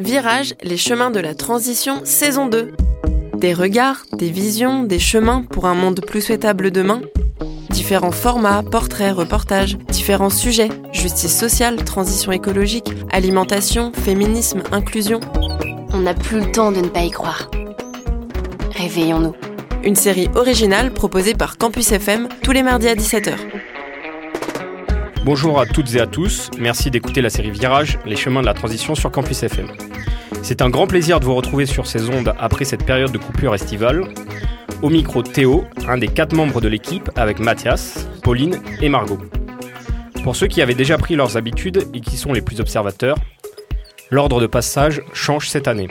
Virage, les chemins de la transition, saison 2. Des regards, des visions, des chemins pour un monde plus souhaitable demain. Différents formats, portraits, reportages, différents sujets, justice sociale, transition écologique, alimentation, féminisme, inclusion. On n'a plus le temps de ne pas y croire. Réveillons-nous. Une série originale proposée par Campus FM tous les mardis à 17h. Bonjour à toutes et à tous, merci d'écouter la série Virage, les chemins de la transition sur Campus FM. C'est un grand plaisir de vous retrouver sur ces ondes après cette période de coupure estivale. Au micro Théo, un des quatre membres de l'équipe avec Mathias, Pauline et Margot. Pour ceux qui avaient déjà pris leurs habitudes et qui sont les plus observateurs, l'ordre de passage change cette année.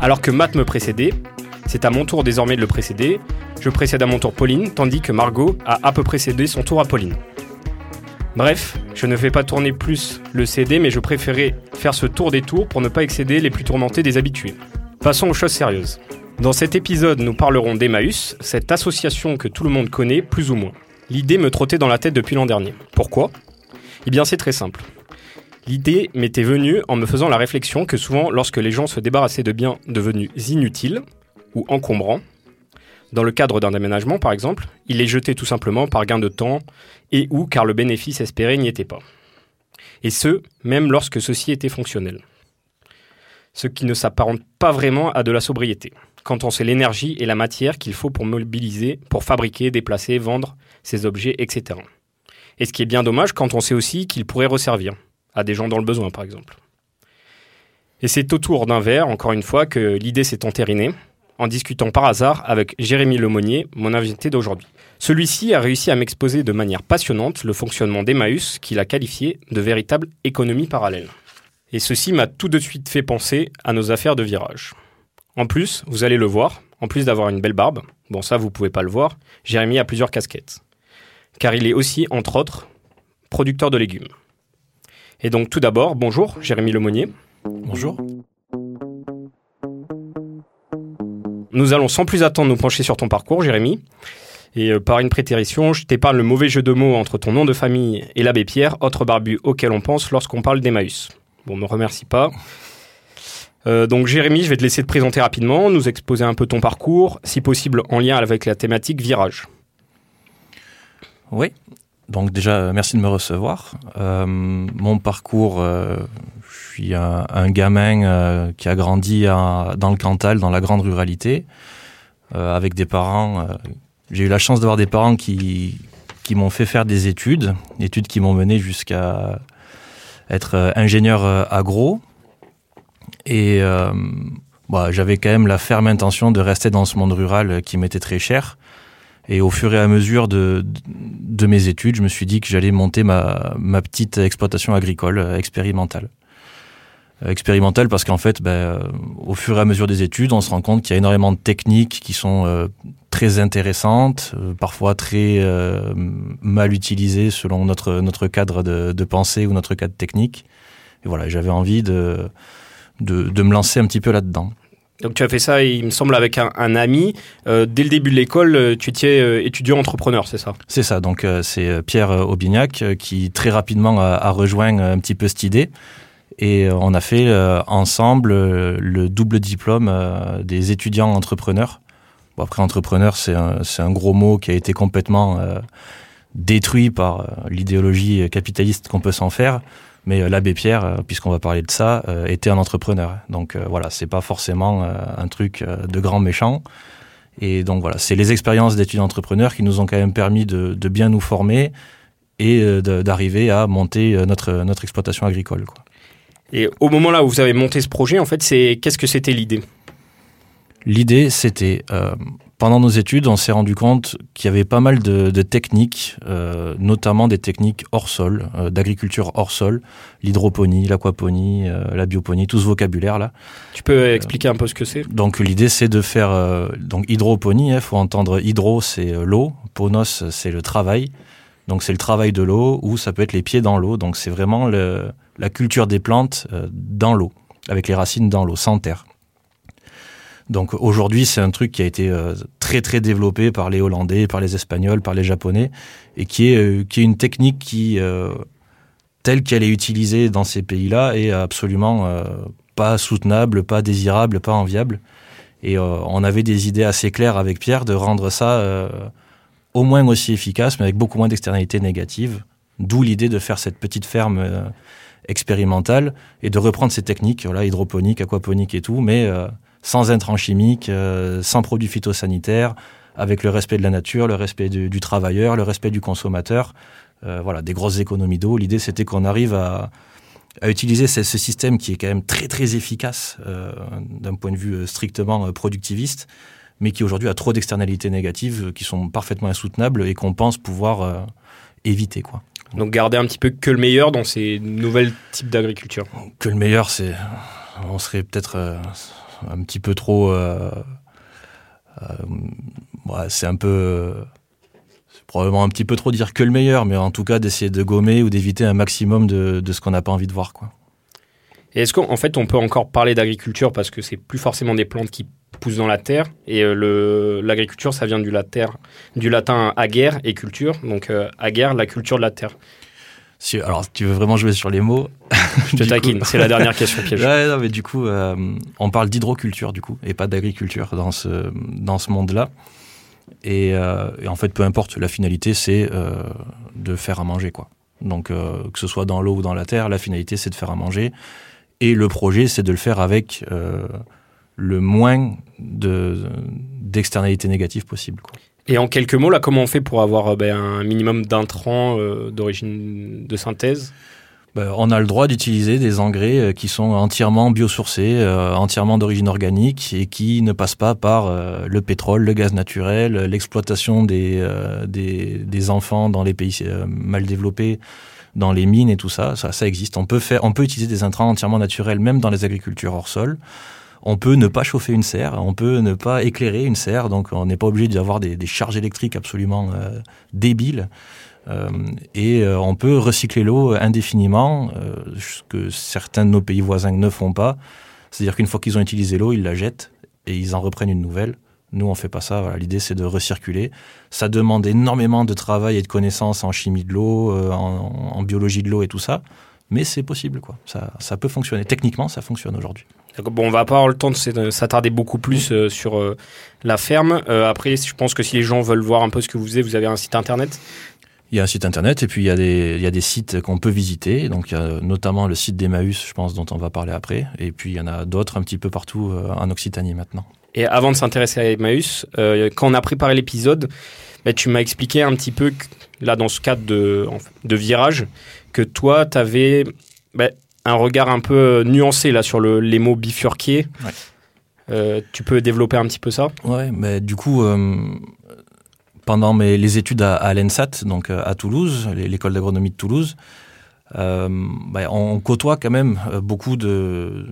Alors que Matt me précédait, c'est à mon tour désormais de le précéder, je précède à mon tour Pauline, tandis que Margot a à peu précédé son tour à Pauline. Bref, je ne fais pas tourner plus le CD, mais je préférais faire ce tour des tours pour ne pas excéder les plus tourmentés des habitués. Passons aux choses sérieuses. Dans cet épisode, nous parlerons d'Emmaüs, cette association que tout le monde connaît, plus ou moins. L'idée me trottait dans la tête depuis l'an dernier. Pourquoi? Eh bien, c'est très simple. L'idée m'était venue en me faisant la réflexion que souvent, lorsque les gens se débarrassaient de biens devenus inutiles ou encombrants, dans le cadre d'un aménagement par exemple, ils les jetaient tout simplement par gain de temps et ou car le bénéfice espéré n'y était pas. Et ce, même lorsque ceci était fonctionnel. Ce qui ne s'apparente pas vraiment à de la sobriété, quand on sait l'énergie et la matière qu'il faut pour mobiliser, pour fabriquer, déplacer, vendre ces objets, etc. Et ce qui est bien dommage quand on sait aussi qu'ils pourraient resservir, à des gens dans le besoin par exemple. Et c'est autour d'un verre, encore une fois, que l'idée s'est entérinée, en discutant par hasard avec Jérémy Lemonnier, mon invité d'aujourd'hui. Celui-ci a réussi à m'exposer de manière passionnante le fonctionnement d'Emmaüs qu'il a qualifié de véritable économie parallèle. Et ceci m'a tout de suite fait penser à nos affaires de virage. En plus, vous allez le voir, en plus d'avoir une belle barbe, bon ça vous pouvez pas le voir, Jérémy a plusieurs casquettes. Car il est aussi, entre autres, producteur de légumes. Et donc tout d'abord, bonjour Jérémy Lemonnier. Bonjour. Nous allons sans plus attendre nous pencher sur ton parcours, Jérémy. Et euh, par une prétérition, je t'épargne le mauvais jeu de mots entre ton nom de famille et l'abbé Pierre, autre barbu auquel on pense lorsqu'on parle d'Emmaüs. Bon, me remercie pas. Euh, donc Jérémy, je vais te laisser te présenter rapidement, nous exposer un peu ton parcours, si possible en lien avec la thématique virage. Oui, donc déjà, merci de me recevoir. Euh, mon parcours, euh, suis un, gamin euh, qui a grandi dans le Cantal, dans la grande ruralité, euh, avec des parents. euh, J'ai eu la chance d'avoir des parents qui, qui m'ont fait faire des études, études qui m'ont mené jusqu'à être ingénieur agro. Et bah, j'avais quand même la ferme intention de rester dans ce monde rural qui m'était très cher. Et au fur et à mesure de, de mes études, je me suis dit que j'allais monter ma, ma petite exploitation agricole expérimentale. Euh, expérimentale parce qu'en fait, ben, euh, au fur et à mesure des études, on se rend compte qu'il y a énormément de techniques qui sont euh, très intéressantes, euh, parfois très euh, mal utilisées selon notre, notre cadre de, de pensée ou notre cadre technique. Et voilà, j'avais envie de, de, de me lancer un petit peu là-dedans. Donc tu as fait ça, il me semble, avec un, un ami. Dès le début de l'école, tu étais étudiant entrepreneur, c'est ça? C'est ça, donc c'est Pierre Aubignac qui très rapidement a, a rejoint un petit peu cette idée. Et euh, on a fait euh, ensemble euh, le double diplôme des étudiants entrepreneurs. Bon, après, entrepreneur, c'est un, gros mot qui a été complètement détruit par l'idéologie capitaliste qu'on peut s'en faire. Mais l'abbé Pierre, puisqu'on va parler de ça, était un entrepreneur. Donc voilà, c'est pas forcément un truc de grand méchant. Et donc voilà, c'est les expériences d'étudiants entrepreneurs qui nous ont quand même permis de, bien nous former et d'arriver à monter notre, exploitation agricole. Et au moment là où vous avez monté ce projet, en fait, c'est qu'est-ce que c'était l'idée? L'idée, c'était, euh, pendant nos études, on s'est rendu compte qu'il y avait pas mal de, de techniques, euh, notamment des techniques hors sol, euh, d'agriculture hors sol, l'hydroponie, l'aquaponie, la bioponie, tout ce vocabulaire-là. Tu peux expliquer un peu ce que c'est? Donc l'idée c'est de faire donc hydroponie. Il faut entendre hydro c'est l'eau, ponos c'est le travail. Donc c'est le travail de l'eau ou ça peut être les pieds dans l'eau. Donc c'est vraiment le, la culture des plantes euh, dans l'eau, avec les racines dans l'eau, sans terre. Donc aujourd'hui c'est un truc qui a été euh, très très développé par les Hollandais, par les Espagnols, par les Japonais et qui est euh, une technique qui telle qu'elle est utilisée dans ces pays-là est absolument pas soutenable, pas désirable, pas enviable. Et on avait des idées assez claires avec Pierre de rendre ça au moins aussi efficace, mais avec beaucoup moins d'externalités négatives. D'où l'idée de faire cette petite ferme expérimentale et de reprendre ces techniques, voilà, hydroponique, aquaponique et tout, mais sans intrants chimiques, sans produits phytosanitaires, avec le respect de la nature, le respect du, travailleur, le respect du consommateur. Euh, voilà, des grosses économies d'eau. L'idée, c'était qu'on arrive à, utiliser ce, système qui est quand même très très efficace euh, d'un point de vue euh, strictement productiviste, mais qui aujourd'hui a trop d'externalités négatives qui sont parfaitement insoutenables et qu'on pense pouvoir éviter. Quoi. Donc garder un petit peu que le meilleur dans ces nouvelles types d'agriculture. Que le meilleur, c'est, on serait peut-être un petit peu trop c'est un peu probablement un petit peu trop dire que le meilleur, mais en tout cas d'essayer de gommer ou d'éviter un maximum de, ce qu'on n'a pas envie de voir. Quoi. Et est-ce qu'en fait on peut encore parler d'agriculture parce que c'est plus forcément des plantes qui poussent dans la terre et euh, l'agriculture ça vient du, du latin aguerre et culture, donc euh, aguerre la culture de la terre. Si, alors, tu veux vraiment jouer sur les mots? Je te taquine, c'est la dernière question piège. Ouais, non, mais du coup, euh, on parle d'hydroculture, du coup, et pas d'agriculture dans ce, dans ce monde-là. Euh, et, en fait, peu importe, la finalité, c'est euh, de faire à manger, quoi. Donc, que ce soit dans l'eau ou dans la terre, la finalité, c'est de faire à manger. Et le projet, c'est de le faire avec le moins d'externalités négatives possible. Quoi. Et en quelques mots, là, comment on fait pour avoir ben, un minimum d'intrants d'origine de synthèse? Ben, on a le droit d'utiliser des engrais euh, qui sont entièrement biosourcés, euh, entièrement d'origine organique et qui ne passent pas par euh, le pétrole, le gaz naturel, l'exploitation des, des, des, enfants dans les pays mal développés, dans les mines et tout ça. Ça, ça existe. On peut faire, on peut utiliser des intrants entièrement naturels, même dans les agricultures hors sol. On peut ne pas chauffer une serre, on peut ne pas éclairer une serre, donc on n'est pas obligé d'avoir des, des charges électriques absolument débiles. Euh, et euh, on peut recycler l'eau indéfiniment, euh, ce que certains de nos pays voisins ne font pas. C'est-à-dire qu'une fois qu'ils ont utilisé l'eau, ils la jettent et ils en reprennent une nouvelle. Nous, on fait pas ça. L'idée, c'est de recirculer. Ça demande énormément de travail et de connaissances en chimie de l'eau, en, biologie de l'eau et tout ça. Mais c'est possible, quoi. Ça peut fonctionner. Techniquement, ça fonctionne aujourd'hui. Bon, on va pas avoir le temps de s'attarder beaucoup plus sur la ferme. après, je pense que si les gens veulent voir un peu ce que vous faisiez, vous avez un site internet? Il y a un site internet et puis il y a des, il y a des sites qu'on peut visiter. Donc il y a notamment le site d'Emmaüs, je pense, dont on va parler après. Et puis il y en a d'autres un petit peu partout euh, en Occitanie maintenant. Et avant de s'intéresser à Emmaüs, euh, quand on a préparé l'épisode, bah, tu m'as expliqué un petit peu, là dans ce cadre de, de virage, que toi, tu avais bah, un regard un peu nuancé là sur le, les mots bifurqués. Euh, tu peux développer un petit peu ça? Ouais, mais du coup, pendant mes, les études à, l'ENSAT, donc euh, à Toulouse, l'école d'agronomie de Toulouse, euh, bah, on côtoie quand même euh, beaucoup de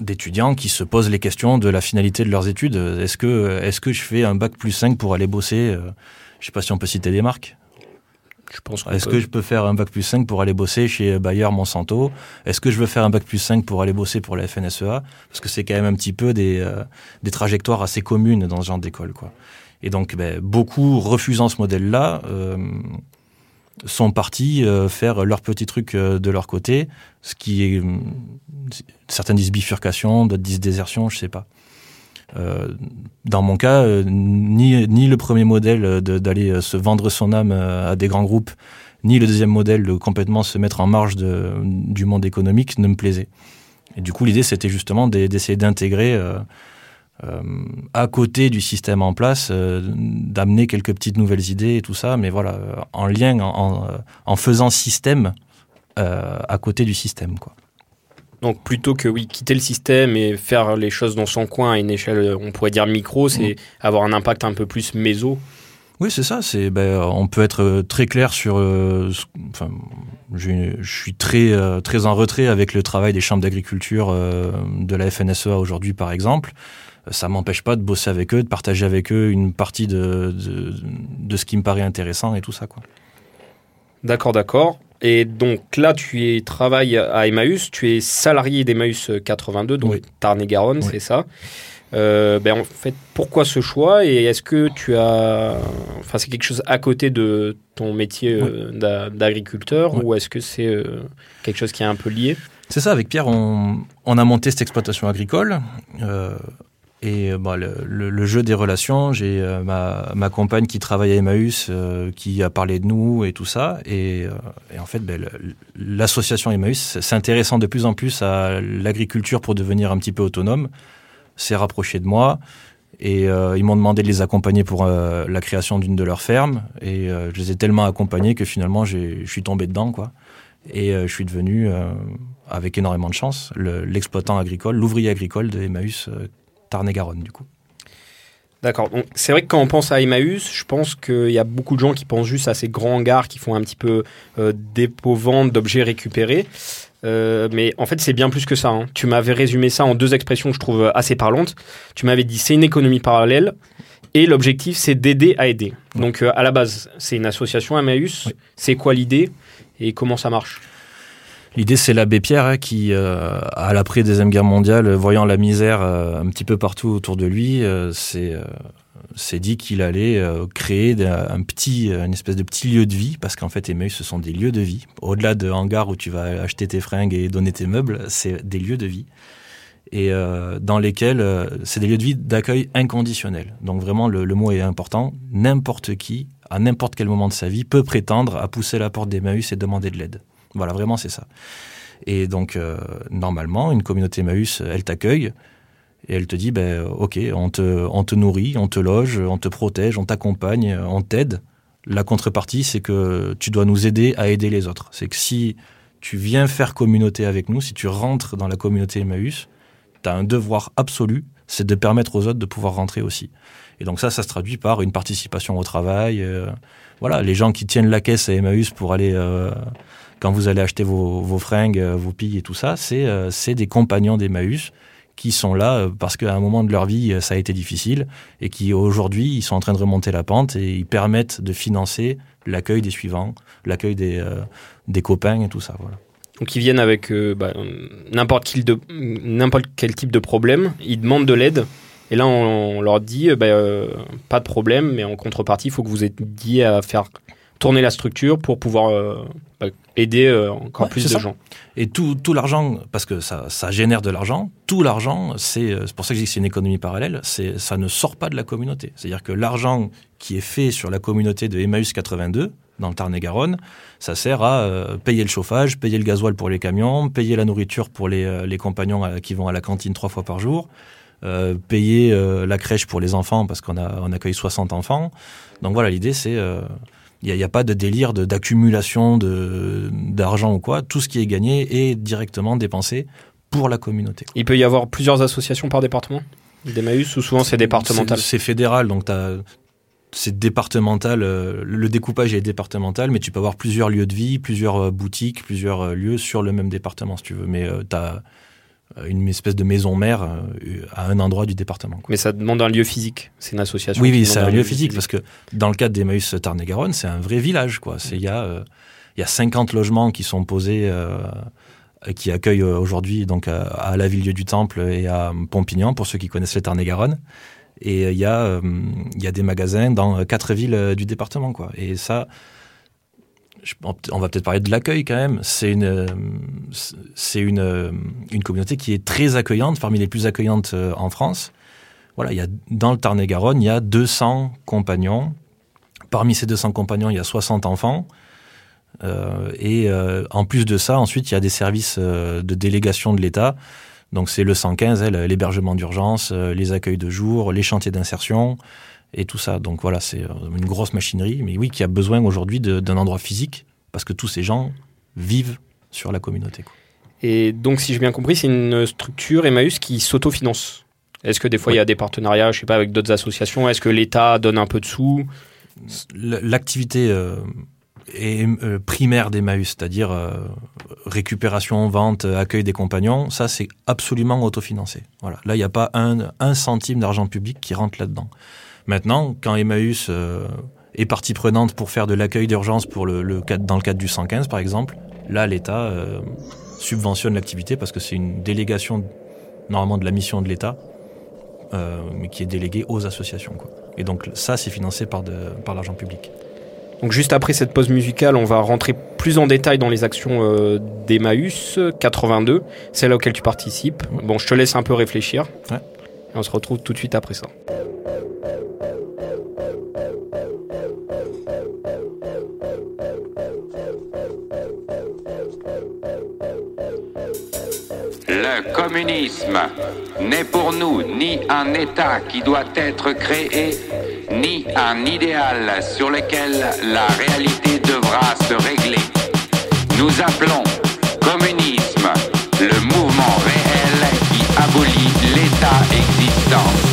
d'étudiants qui se posent les questions de la finalité de leurs études. Est-ce que, est-ce que je fais un bac plus 5 pour aller bosser Je ne sais pas si on peut citer des marques. Je pense Est-ce que je peux faire un bac plus 5 pour aller bosser chez Bayer Monsanto? Est-ce que je veux faire un bac plus 5 pour aller bosser pour la FNSEA Parce que c'est quand même un petit peu des, des trajectoires assez communes dans ce genre d'école. quoi. Et donc, ben, beaucoup refusant ce modèle-là, euh, sont partis euh, faire leur petit truc euh, de leur côté, ce qui est certains disent bifurcation, d'autres disent désertion, je sais pas. Dans mon cas, ni, ni le premier modèle d'aller se vendre son âme à des grands groupes, ni le deuxième modèle de complètement se mettre en marge de, du monde économique ne me plaisait. Et du coup, l'idée, c'était justement d'essayer d'intégrer euh, à côté du système en place, euh, d'amener quelques petites nouvelles idées et tout ça, mais voilà, euh, en lien, en, en faisant système à côté du système, quoi. Donc plutôt que oui quitter le système et faire les choses dans son coin à une échelle, on pourrait dire micro, c'est mm. avoir un impact un peu plus méso. Oui, c'est ça. C'est ben, on peut être très clair sur. enfin, je, je, suis très très en retrait avec le travail des chambres d'agriculture de la FNSEA aujourd'hui, par exemple ça m'empêche pas de bosser avec eux, de partager avec eux une partie de, de, ce qui me paraît intéressant et tout ça. quoi. D'accord, d'accord. Et donc là, tu es, travailles à Emmaüs, tu es salarié d'Emmaüs 82, donc Tarn-et-Garonne, c'est ça. Euh, ben en fait, pourquoi ce choix et est-ce que tu as, enfin, c'est quelque chose à côté de ton métier euh, d'agriculteur ou est-ce que c'est euh, quelque chose qui est un peu lié? C'est ça, avec Pierre, on, on, a monté cette exploitation agricole. Euh, et bah, le, le, jeu des relations, j'ai euh, ma, ma, compagne qui travaille à Emmaüs, euh, qui a parlé de nous et tout ça. Et, euh, et en fait, ben, l'association Emmaüs, s'intéressant de plus en plus à l'agriculture pour devenir un petit peu autonome, s'est rapproché de moi. Et ils m'ont demandé de les accompagner pour la création d'une de leurs fermes. Et je les ai tellement accompagnés que finalement, je suis tombé dedans, quoi. Et je suis devenu, avec énormément de chance, l'exploitant agricole, l'ouvrier agricole de Emmaüs Tarn-et-Garonne, du coup. D'accord. Donc c'est vrai que quand on pense à Emmaüs, je pense qu'il y a beaucoup de gens qui pensent juste à ces grands hangars qui font un petit peu euh, dépôt-vente d'objets récupérés. Euh, mais en fait, c'est bien plus que ça. Hein. Tu m'avais résumé ça en deux expressions que je trouve assez parlantes. Tu m'avais dit c'est une économie parallèle et l'objectif c'est d'aider à aider. Donc euh, à la base, c'est une association Emmaüs. C'est quoi l'idée et comment ça marche? L'idée, c'est l'abbé Pierre hein, qui, euh, à l'après-deuxième guerre mondiale, voyant la misère euh, un petit peu partout autour de lui, euh, s'est dit qu'il allait créer un petit, une espèce de petit lieu de vie, parce qu'en fait, Emmaüs, ce sont des lieux de vie. Au-delà de hangars où tu vas acheter tes fringues et donner tes meubles, c'est des lieux de vie. Et dans lesquels c'est des lieux de vie d'accueil inconditionnel. Donc vraiment, le, le mot est important. N'importe qui, à n'importe quel moment de sa vie, peut prétendre à pousser la porte d'Emmaüs et demander de l'aide. Voilà, vraiment, c'est ça. Et donc, euh, normalement, une communauté Emmaüs, elle t'accueille et elle te dit, ben, ok, on te, on te nourrit, on te loge, on te protège, on t'accompagne, on t'aide. La contrepartie, c'est que tu dois nous aider à aider les autres. C'est que si tu viens faire communauté avec nous, si tu rentres dans la communauté Emmaüs, tu as un devoir absolu, c'est de permettre aux autres de pouvoir rentrer aussi. Et donc ça, ça se traduit par une participation au travail. Euh, voilà, les gens qui tiennent la caisse à Emmaüs pour aller euh, quand vous allez acheter vos, vos fringues, euh, vos pilles et tout ça, c'est euh, des compagnons d'Emmaüs qui sont là euh, parce qu'à un moment de leur vie, ça a été difficile et qui aujourd'hui, ils sont en train de remonter la pente et ils permettent de financer l'accueil des suivants, l'accueil des, des copains et tout ça. Voilà. Donc ils viennent avec bah, n'importe quel, quel, type de problème, ils demandent de l'aide. Et là, on, leur dit, bah, pas de problème, mais en contrepartie, il faut que vous aidiez à faire tourner la structure pour pouvoir euh, bah, aider euh, encore plus de gens. Et tout, tout l'argent, parce que ça, ça génère de l'argent, tout l'argent, c'est euh, pour ça que je dis que c'est une économie parallèle, ça ne sort pas de la communauté. C'est-à-dire que l'argent qui est fait sur la communauté de Emmaüs 82, dans le Tarn-et-Garonne, ça sert à payer le chauffage, payer le gasoil pour les camions, payer la nourriture pour les, les compagnons qui vont à la cantine trois fois par jour, payer la crèche pour les enfants parce qu'on on accueille 60 enfants. Donc voilà, l'idée c'est il n'y a, pas de délire d'accumulation de, d'argent ou quoi. Tout ce qui est gagné est directement dépensé pour la communauté. Il peut y avoir plusieurs associations par département? D'Emmaüs ou souvent c'est départemental? C'est fédéral, donc c'est départemental, euh, le découpage est départemental, mais tu peux avoir plusieurs lieux de vie, plusieurs euh, boutiques, plusieurs euh, lieux sur le même département si tu veux. Mais tu as euh, une espèce de maison mère euh, à un endroit du département. Mais ça demande un lieu physique. C'est une association. Oui, oui, c'est un lieu physique, parce que dans le cadre d'Emmaüs Tarn-et-Garonne, c'est un vrai village. Quoi. Il y, a, euh, il y a 50 logements qui sont posés, qui accueillent aujourd'hui donc à, la Ville du Temple et à Pompignan, pour ceux qui connaissent le Tarn-et-Garonne. Et il y, a, il y a des magasins dans quatre villes du département. Quoi. Et ça, on va peut-être parler de l'accueil quand même. C'est une, c'est une, une communauté qui est très accueillante, parmi les plus accueillantes euh, en France. Voilà, il y a, dans le Tarn-et-Garonne, il y a 200 compagnons. Parmi ces 200 compagnons, il y a 60 enfants. Euh, et euh, en plus de ça, ensuite, il y a des services de délégation de l'État. Donc c'est le 115, l'hébergement d'urgence, les accueils de jour, les chantiers d'insertion, et tout ça. Donc voilà, c'est euh, une grosse machinerie, mais oui, qui a besoin aujourd'hui d'un endroit physique, parce que tous ces gens vivent sur la communauté. Et donc, si j'ai bien compris, c'est une structure Emmaüs qui s'autofinance. Est-ce que des fois il y a des partenariats, je sais pas, avec d'autres associations? Est-ce que l'État donne un peu de sous? L'activité euh, euh, primaire d'Emmaüs, c'est-à-dire récupération, vente, accueil des compagnons, ça c'est absolument autofinancé. Voilà. Là, il n'y a pas un, un centime d'argent public qui rentre là-dedans. Maintenant, quand Emmaüs euh, est partie prenante pour faire de l'accueil d'urgence pour le, le, dans le cadre du 115 par exemple, là l'État euh, subventionne l'activité parce que c'est une délégation normalement de la mission de l'État, euh, mais qui est déléguée aux associations. Quoi. Et donc ça, c'est financé par, de, par l'argent public. Donc juste après cette pause musicale, on va rentrer plus en détail dans les actions euh, d'Emmaüs 82, celle auquel tu participes. Bon, je te laisse un peu réfléchir. Ouais. Et on se retrouve tout de suite après ça. Le communisme n'est pour nous ni un État qui doit être créé, ni un idéal sur lequel la réalité devra se régler. Nous appelons communisme le mouvement réel qui abolit l'État existant. dollars.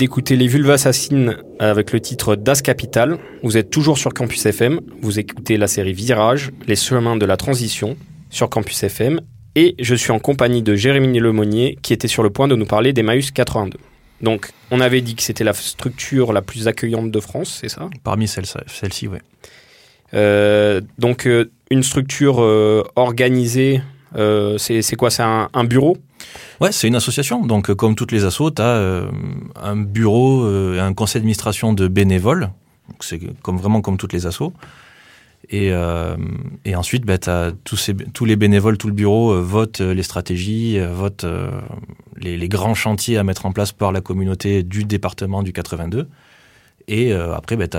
D'écouter Les Vulves Assassines avec le titre Das Capital. Vous êtes toujours sur Campus FM. Vous écoutez la série Virage, les chemins de la transition sur Campus FM. Et je suis en compagnie de Jérémy Lemonnier qui était sur le point de nous parler d'Emmaüs 82. Donc, on avait dit que c'était la structure la plus accueillante de France, c'est ça? Parmi celles- celles-ci, oui. Euh, Donc, euh, une structure euh, organisée, euh, c'est quoi C'est un, bureau? Ouais, c'est une association. Donc, euh, comme toutes les assos, tu as un bureau euh, un conseil d'administration de bénévoles. C'est comme, vraiment comme toutes les assos. Et, euh, ensuite, bah, tous, les bénévoles, tout le bureau euh, votent euh, les stratégies, euh, votent euh, les, grands chantiers à mettre en place par la communauté du département du 82. Et euh, après, bah, tu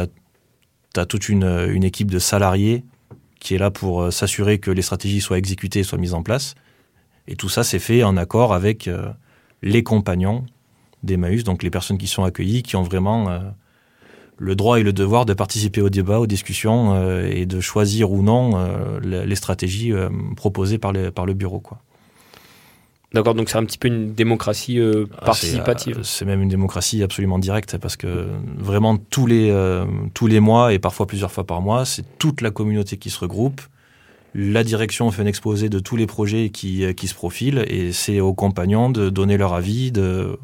as, toute une équipe de salariés qui est là pour euh, s'assurer que les stratégies soient exécutées, soient mises en place. Et tout ça, c'est fait en accord avec euh, les compagnons d'Emmaüs, donc les personnes qui sont accueillies, qui ont vraiment euh, le droit et le devoir de participer au débat, aux discussions et de choisir ou non le- les stratégies proposées par, par le bureau. Quoi. D'accord, donc c'est un petit peu une démocratie euh, Ah, participative. c'est, euh, C'est même une démocratie absolument directe parce que vraiment tous les, euh, tous les mois et parfois plusieurs fois par mois, c'est toute la communauté qui se regroupe. La direction fait un exposé de tous les projets qui, qui se profilent et c'est aux compagnons de donner leur avis, de,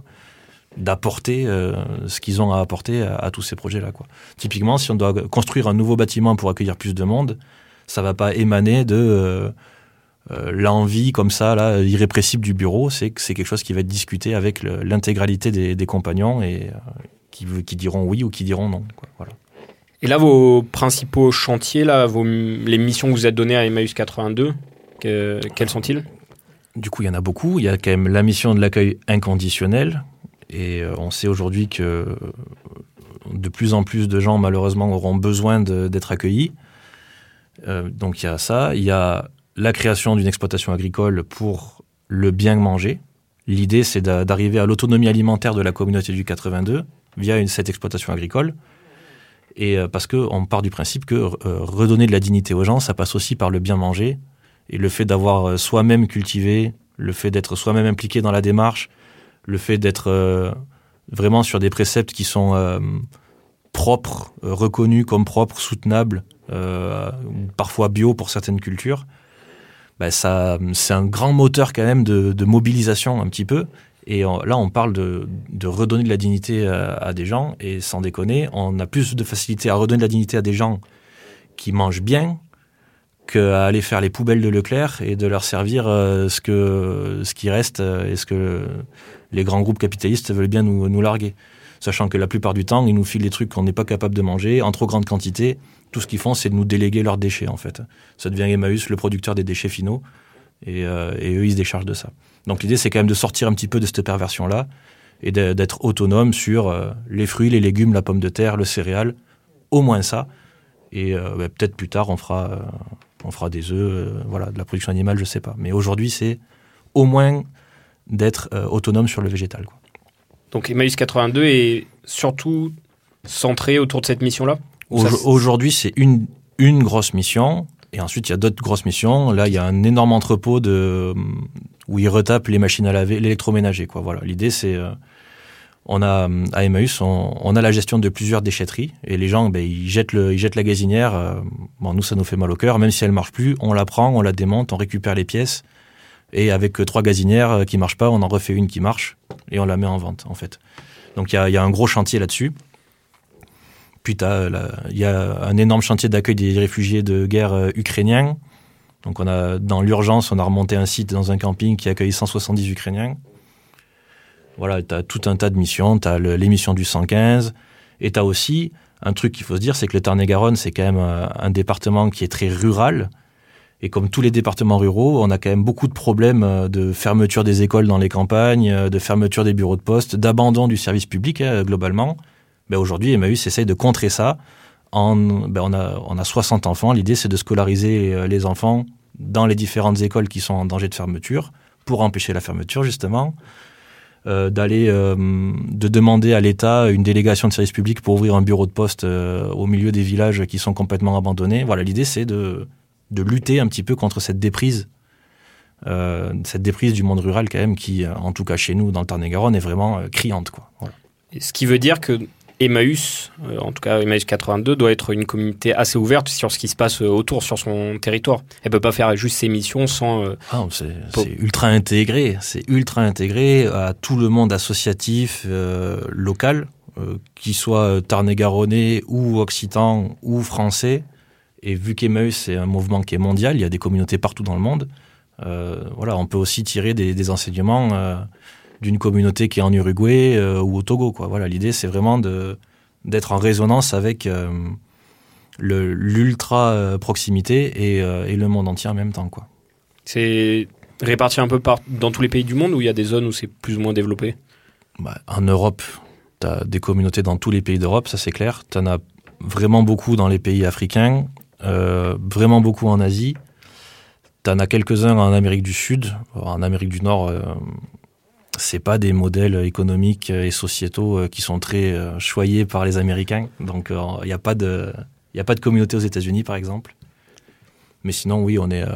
d'apporter euh, ce qu'ils ont à apporter à, à tous ces projets-là. Quoi. Typiquement, si on doit construire un nouveau bâtiment pour accueillir plus de monde, ça va pas émaner de euh, l'envie comme ça, là, irrépressible du bureau. C'est que c'est quelque chose qui va être discuté avec l'intégralité des, des compagnons et euh, qui, qui diront oui ou qui diront non. Quoi. Voilà. Et là, vos principaux chantiers, là, vos, les missions que vous êtes données à Emmaüs 82, que- quels sont-ils? Du coup, il y en a beaucoup. Il y a quand même la mission de l'accueil inconditionnel. Et euh, on sait aujourd'hui que de plus en plus de gens, malheureusement, auront besoin d'être accueillis. Euh, donc il y a ça. Il y a la création d'une exploitation agricole pour le bien manger. L'idée, c'est d'a- d'arriver à l'autonomie alimentaire de la communauté du 82 via une, cette exploitation agricole. Et euh, parce qu'on part du principe que euh, redonner de la dignité aux gens, ça passe aussi par le bien manger. Et le fait d'avoir euh, soi-même cultivé, le fait d'être soi-même impliqué dans la démarche, le fait d'être vraiment sur des préceptes qui sont propres, reconnus comme propres, soutenables, parfois bio pour certaines cultures, ben ça, c'est un grand moteur quand même de, de mobilisation un petit peu. Et là, on parle de, de redonner de la dignité à, à des gens, et sans déconner, on a plus de facilité à redonner de la dignité à des gens qui mangent bien qu'à aller faire les poubelles de Leclerc et de leur servir euh, ce, que, ce qui reste euh, et ce que les grands groupes capitalistes veulent bien nous, nous larguer. Sachant que la plupart du temps, ils nous filent des trucs qu'on n'est pas capable de manger en trop grande quantité. Tout ce qu'ils font, c'est de nous déléguer leurs déchets, en fait. Ça devient Emmaüs, le producteur des déchets finaux, et, euh, eux, ils se déchargent de ça. Donc l'idée, c'est quand même de sortir un petit peu de cette perversion-là et d'être autonome sur euh, les fruits, les légumes, la pomme de terre, le céréal, au moins ça. Et euh, bah, peut-être plus tard, on fera, on fera des œufs, voilà, de la production animale, je sais pas. Mais aujourd'hui, c'est au moins d'être autonome sur le végétal. Donc Emmaüs 82 est surtout centré autour de cette mission-là? Au- Aujourd'hui, c'est une, une grosse mission. Et ensuite, il y a d'autres grosses missions. Là, il y a un énorme entrepôt de, où ils retapent les machines à laver, l'électroménager. Quoi. Voilà. L'idée, c'est. euh, on a, à Emmaüs, on, on a la gestion de plusieurs déchetteries. Et les gens, ben, ils, jettent le, ils jettent la gazinière. euh, bon, nous, ça nous fait mal au cœur. Même si elle marche plus, on la prend, on la démonte, on récupère les pièces. Et avec euh, trois gazinières qui marchent pas, on en refait une qui marche. Et on la met en vente, en fait. Donc, il y a, il y a un gros chantier là-dessus. Puis la- il y a un énorme chantier d'accueil des réfugiés de guerre euh, ukrainiens. Donc on a dans l'urgence, on a remonté un site dans un camping qui accueille 170 Ukrainiens. Voilà, tu as tout un tas de missions, tu as l'émission du 115 et tu as aussi un truc qu'il faut se dire, c'est que le Tarn-et-Garonne, c'est quand même euh, un département qui est très rural. Et comme tous les départements ruraux, on a quand même beaucoup de problèmes euh, de fermeture des écoles dans les campagnes, euh, de fermeture des bureaux de poste, d'abandon du service public hein, globalement. Ben aujourd'hui, Emmaüs essaye de contrer ça. En, ben on, a, on a 60 enfants. L'idée, c'est de scolariser euh, les enfants dans les différentes écoles qui sont en danger de fermeture pour empêcher la fermeture, justement. Euh, d'aller, euh, de demander à l'État une délégation de service public pour ouvrir un bureau de poste au milieu des villages qui sont complètement abandonnés. Voilà, l'idée, c'est de, de lutter un petit peu contre cette déprise. cette déprise du monde rural quand même qui, en tout cas chez nous dans le Tarn-et-Garonne, est vraiment criante. Quoi. Voilà. Ce qui veut dire que Emmaüs, euh, en tout cas Emmaüs 82, doit être une communauté assez ouverte sur ce qui se passe euh, autour, sur son territoire. Elle peut pas faire juste ses missions sans... euh, Ah, c'est ultra intégré, c'est ultra intégré à tout le monde associatif euh, local, euh, qu'il soit tarn-et-garonnais ou occitan ou français. Et vu qu'Emmaüs c'est un mouvement qui est mondial, il y a des communautés partout dans le monde. euh, voilà, on peut aussi tirer des, des enseignements d'une communauté qui est en Uruguay euh, ou au Togo. Quoi. Voilà, l'idée c'est vraiment de d'être en résonance avec euh, le- l'ultra euh, proximité et, et le monde entier en même temps. Quoi. C'est réparti un peu par, dans tous les pays du monde où il y a des zones où c'est plus ou moins développé? Bah, en Europe, tu as des communautés dans tous les pays d'Europe, ça c'est clair. Tu en as vraiment beaucoup dans les pays africains, euh, vraiment beaucoup en Asie. Tu en as quelques-uns en Amérique du Sud. En Amérique du Nord, euh, c'est pas des modèles économiques et sociétaux euh, qui sont très euh, choyés par les Américains. Donc il n'y a, pas de- y a pas de communauté aux États-Unis, par exemple. Mais sinon, oui, on, est, euh,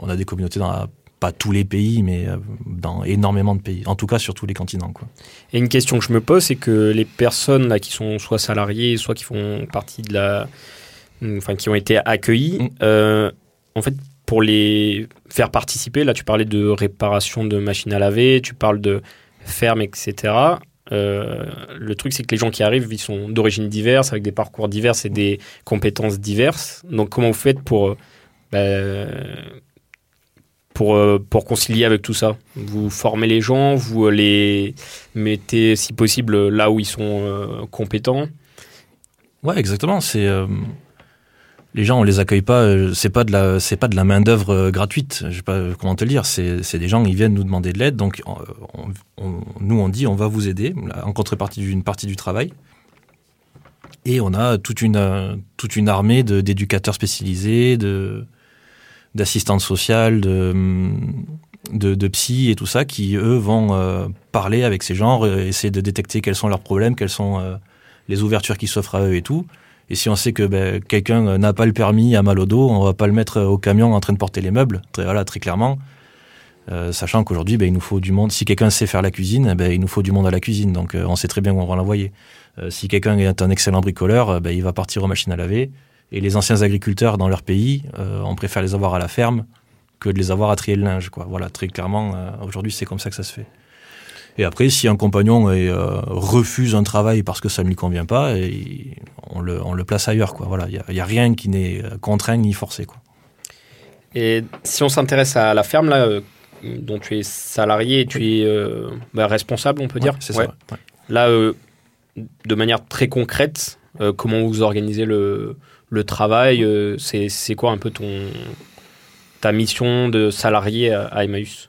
on a des communautés dans pas tous les pays, mais euh, dans énormément de pays. En tout cas, sur tous les continents. Quoi. Et une question que je me pose, c'est que les personnes là qui sont soit salariées, soit qui font partie de la, enfin qui ont été accueillies, Mm. euh, en fait, pour les faire participer, là, tu parlais de réparation de machines à laver, tu parles de ferme, etc. Euh, le truc, c'est que les gens qui arrivent, ils sont d'origines diverses, avec des parcours divers et des compétences diverses. Donc, comment vous faites pour, euh, bah, pour, euh, pour concilier avec tout ça? Vous formez les gens, vous les mettez, si possible, là où ils sont compétents? Ouais, exactement. C'est les gens, on les accueille pas. euh, C'est pas de la, c'est pas de la main d'œuvre gratuite. Je sais pas euh, comment te le dire. C'est, des gens qui viennent nous demander de l'aide. Donc, euh, on- nous, on dit, on va vous aider en contrepartie d'une partie du travail. Et on a toute une, euh, toute une armée d'éducateurs spécialisés, de d'assistantes sociales, de, de, psy et tout ça, qui eux vont euh, parler avec ces gens, euh, essayer de détecter quels sont leurs problèmes, quelles sont euh, les ouvertures qui s'offrent à eux et tout. Et si on sait que ben, quelqu'un euh, n'a pas le permis, a mal au dos, on va pas le mettre au camion en train de porter les meubles, très, voilà, très clairement. Euh, sachant qu'aujourd'hui, ben, il nous faut du monde. Si quelqu'un sait faire la cuisine, ben, il nous faut du monde à la cuisine. Donc, euh, on sait très bien où on va l'envoyer. Euh, si quelqu'un est un excellent bricoleur, euh, ben, il va partir aux machines à laver. Et les anciens agriculteurs dans leur pays, euh, on préfère les avoir à la ferme que de les avoir à trier le linge. Quoi. Voilà, très clairement, euh, aujourd'hui, c'est comme ça que ça se fait. Et après, si un compagnon est, euh, refuse un travail parce que ça ne lui convient pas, et on, le, on le place ailleurs. Quoi. Voilà, il n'y a, rien qui n'est euh, contraint ni forcé. Quoi. Et si on s'intéresse à la ferme, là, euh, dont tu es salarié et tu es euh, bah, responsable, on peut dire? c'est Ouais. ça. ouais. Là, de manière très concrète, comment vous organisez le, le travail C'est c'est quoi un peu ton, ta mission de salarié à, à Emmaüs?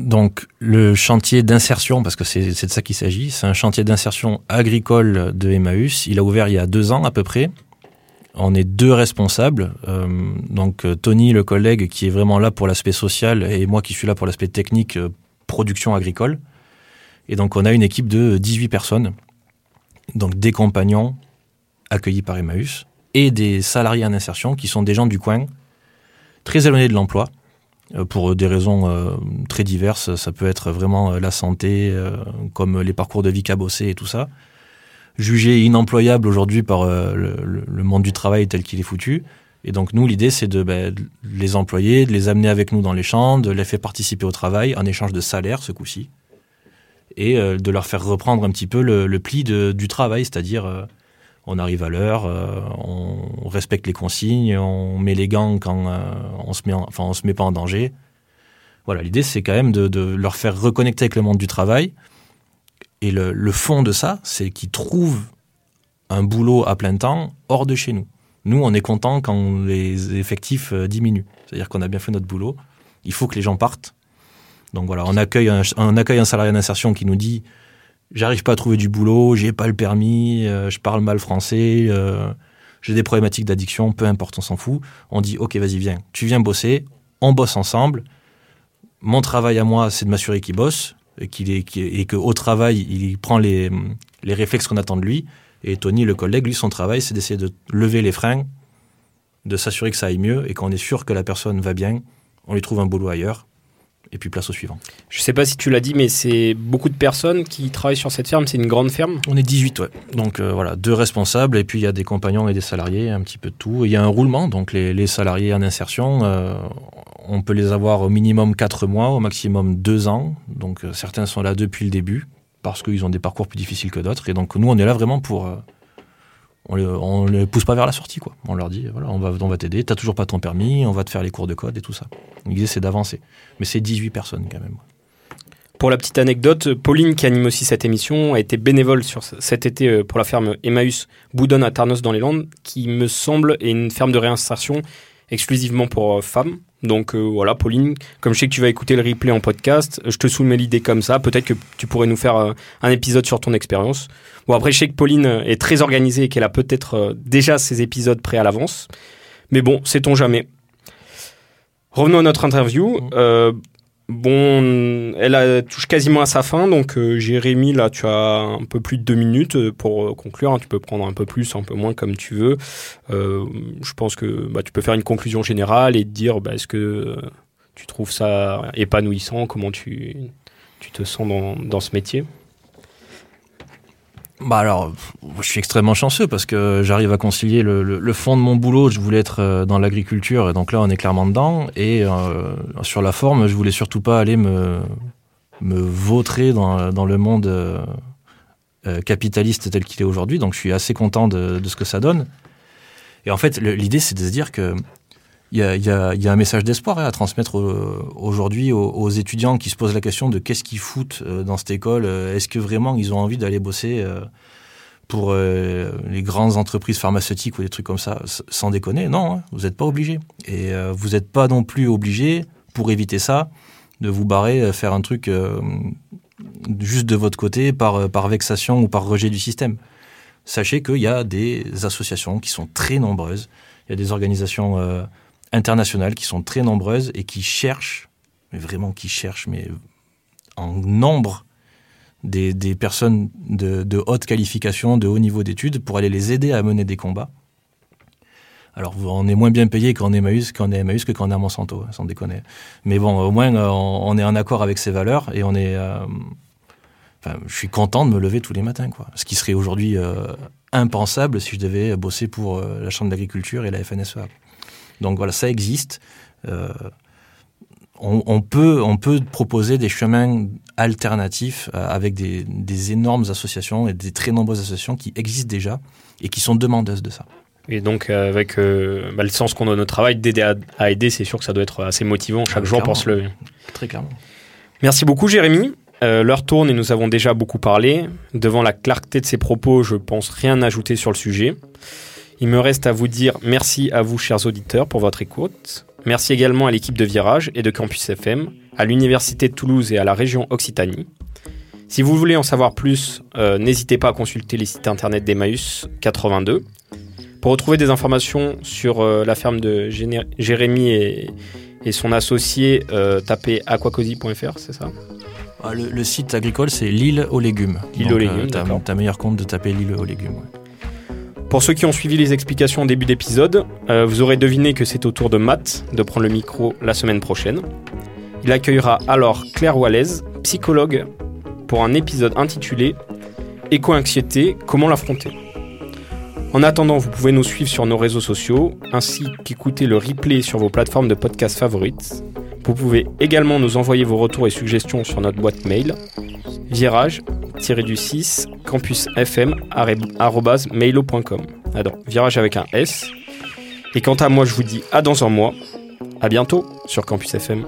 Donc, le chantier d'insertion, parce que c'est de ça qu'il s'agit, c'est un chantier d'insertion agricole de Emmaüs. Il a ouvert il y a deux ans à peu près. On est deux responsables. Euh, donc, euh, Tony, le collègue, qui est vraiment là pour l'aspect social, et moi qui suis là pour l'aspect technique, euh, production agricole. Et donc, on a une équipe de 18 personnes. Donc, des compagnons accueillis par Emmaüs et des salariés en insertion qui sont des gens du coin, très éloignés de l'emploi, pour des raisons euh, très diverses. Ça peut être vraiment euh, la santé, euh, comme les parcours de vie cabossés et tout ça. Jugés inemployables aujourd'hui par euh, le, monde du travail tel qu'il est foutu. Et donc nous, l'idée, c'est de, ben, de les employer, de les amener avec nous dans les champs, de les faire participer au travail en échange de salaire ce coup-ci, et euh, de leur faire reprendre un petit peu le, pli du travail, c'est-à-dire euh, on arrive à l'heure, euh, on respecte les consignes, on met les gants quand euh, on se met, en- enfin se met pas en danger. Voilà, l'idée c'est quand même de, leur faire reconnecter avec le monde du travail. Et le, le fond de ça, c'est qu'ils trouvent un boulot à plein temps hors de chez nous. Nous, on est content quand les effectifs euh, diminuent. C'est-à-dire qu'on a bien fait notre boulot. Il faut que les gens partent. Donc voilà, on accueille un, on accueille un salarié d'insertion qui nous dit j'arrive pas à trouver du boulot, j'ai pas le permis, euh, je parle mal français, euh, j'ai des problématiques d'addiction, peu importe, on s'en fout. On dit ok, vas-y, viens, tu viens bosser, on bosse ensemble. Mon travail à moi, c'est de m'assurer qu'il bosse et qu'il est, et qu'au travail, il prend les, les réflexes qu'on attend de lui. Et Tony, le collègue, lui, son travail, c'est d'essayer de lever les freins, de s'assurer que ça aille mieux et qu'on est sûr que la personne va bien. On lui trouve un boulot ailleurs. Et puis place au suivant. Je sais pas si tu l'as dit, mais c'est beaucoup de personnes qui travaillent sur cette ferme. C'est une grande ferme. On est 18, ouais. Donc euh, voilà, deux responsables, et puis il y a des compagnons et des salariés, un petit peu de tout. Il y a un roulement, donc les, les salariés en insertion, euh, on peut les avoir au minimum 4 mois, au maximum 2 ans. Donc euh, certains sont là depuis le début, parce qu'ils ont des parcours plus difficiles que d'autres. Et donc nous, on est là vraiment pour... on les, les pousse pas vers la sortie, quoi. On leur dit, voilà, on va, on va t'aider, t'as toujours pas ton permis, on va te faire les cours de code et tout ça. L'idée, c'est d'avancer. Mais c'est 18 personnes, quand même. Pour la petite anecdote, Pauline, qui anime aussi cette émission, a été bénévole sur ce- cet été euh, pour la ferme Emmaüs Boudonne à Tarnos dans les Landes, qui me semble est une ferme de réinsertion exclusivement pour euh, femmes. Donc euh, voilà, Pauline, comme je sais que tu vas écouter le replay en podcast, je te soumets l'idée comme ça. Peut-être que tu pourrais nous faire euh, un épisode sur ton expérience. Bon, après, je sais que Pauline euh, est très organisée et qu'elle a peut-être euh, déjà ses épisodes prêts à l'avance. Mais bon, sait-on jamais. Revenons à notre interview. Bon, elle touche quasiment à sa fin, donc euh, Jérémy, là, tu as un peu plus de deux minutes euh, pour euh, conclure. hein. Tu peux prendre un peu plus, un peu moins, comme tu veux. Je pense que bah, tu peux faire une conclusion générale et te dire, bah, est-ce que tu trouves ça épanouissant? Comment tu, te sens dans ce métier? Bah alors, je suis extrêmement chanceux parce que j'arrive à concilier le, le- le fond de mon boulot. Je voulais être euh, dans l'agriculture et donc là, on est clairement dedans. Et euh, sur la forme, je voulais surtout pas aller me, me vautrer dans, dans le monde euh, euh, capitaliste tel qu'il est aujourd'hui. Donc, je suis assez content de, de ce que ça donne. Et en fait, l'idée, c'est de se dire que il y a, un message d'espoir hein, à transmettre euh, aujourd'hui aux, étudiants qui se posent la question de qu'est-ce qu'ils foutent euh, dans cette école. Euh, Est-ce que vraiment ils ont envie d'aller bosser pour les grandes entreprises pharmaceutiques ou des trucs comme ça Sans déconner, non, hein, vous n'êtes pas obligé. Et vous n'êtes pas non plus obligé, pour éviter ça, de vous barrer, faire un truc juste de votre côté par, vexation ou par rejet du système. sachez qu'il y a des associations qui sont très nombreuses, il y a des organisations internationales qui sont très nombreuses et qui cherchent, mais vraiment qui cherchent, mais en nombre, des, personnes de, haute qualification, de haut niveau d'études, pour aller les aider à mener des combats. Alors, on est moins bien payé quand on est Emmaüs, Emmaüs que quand on est à Monsanto, sans déconner. Mais bon, au moins, euh, on, est en accord avec ces valeurs et on est. euh, Enfin, je suis content de me lever tous les matins, quoi. Ce qui serait aujourd'hui euh, impensable si je devais bosser pour la Chambre d'agriculture et la FNSEA. Donc voilà, ça existe. Euh, on, on peut, on peut proposer des chemins alternatifs euh, avec des, des énormes associations et des très nombreuses associations qui existent déjà et qui sont demandeuses de ça. Et donc, euh, avec euh, bah, le sens qu'on donne au travail, d'aider à, à aider, c'est sûr que ça doit être assez motivant chaque Ah, jour pour clairement. se lever. Très clairement. Merci beaucoup, Jérémy. Euh, L'heure tourne et nous avons déjà beaucoup parlé. Devant la clarté de ces propos, je pense rien ajouter sur le sujet. Il me reste à vous dire merci à vous, chers auditeurs, pour votre écoute. Merci également à l'équipe de Virage et de Campus FM, à l'Université de Toulouse et à la région Occitanie. Si vous voulez en savoir plus, euh, n'hésitez pas à consulter les sites internet d'Emmaüs 82. Pour retrouver des informations sur euh, la ferme de Géné- Jérémy et, et son associé, euh, tapez aquacosi.fr, c'est ça? Ah, Le, le site agricole, c'est l'île aux légumes. L'île aux légumes, t'as- meilleur compte de taper l'île aux légumes. ouais. Pour ceux qui ont suivi les explications au début d'épisode, euh, vous aurez deviné que c'est au tour de Matt de prendre le micro la semaine prochaine. Il accueillera alors Claire Wallaise, psychologue, pour un épisode intitulé Éco-anxiété, comment l'affronter? En attendant, vous pouvez nous suivre sur nos réseaux sociaux, ainsi qu'écouter le replay sur vos plateformes de podcast favorites. Vous pouvez également nous envoyer vos retours et suggestions sur notre boîte mail virage-du-6 campusfm@mailo.com. Alors, virage avec un S. Et quant à moi, je vous dis à dans un mois. À bientôt sur Campus FM.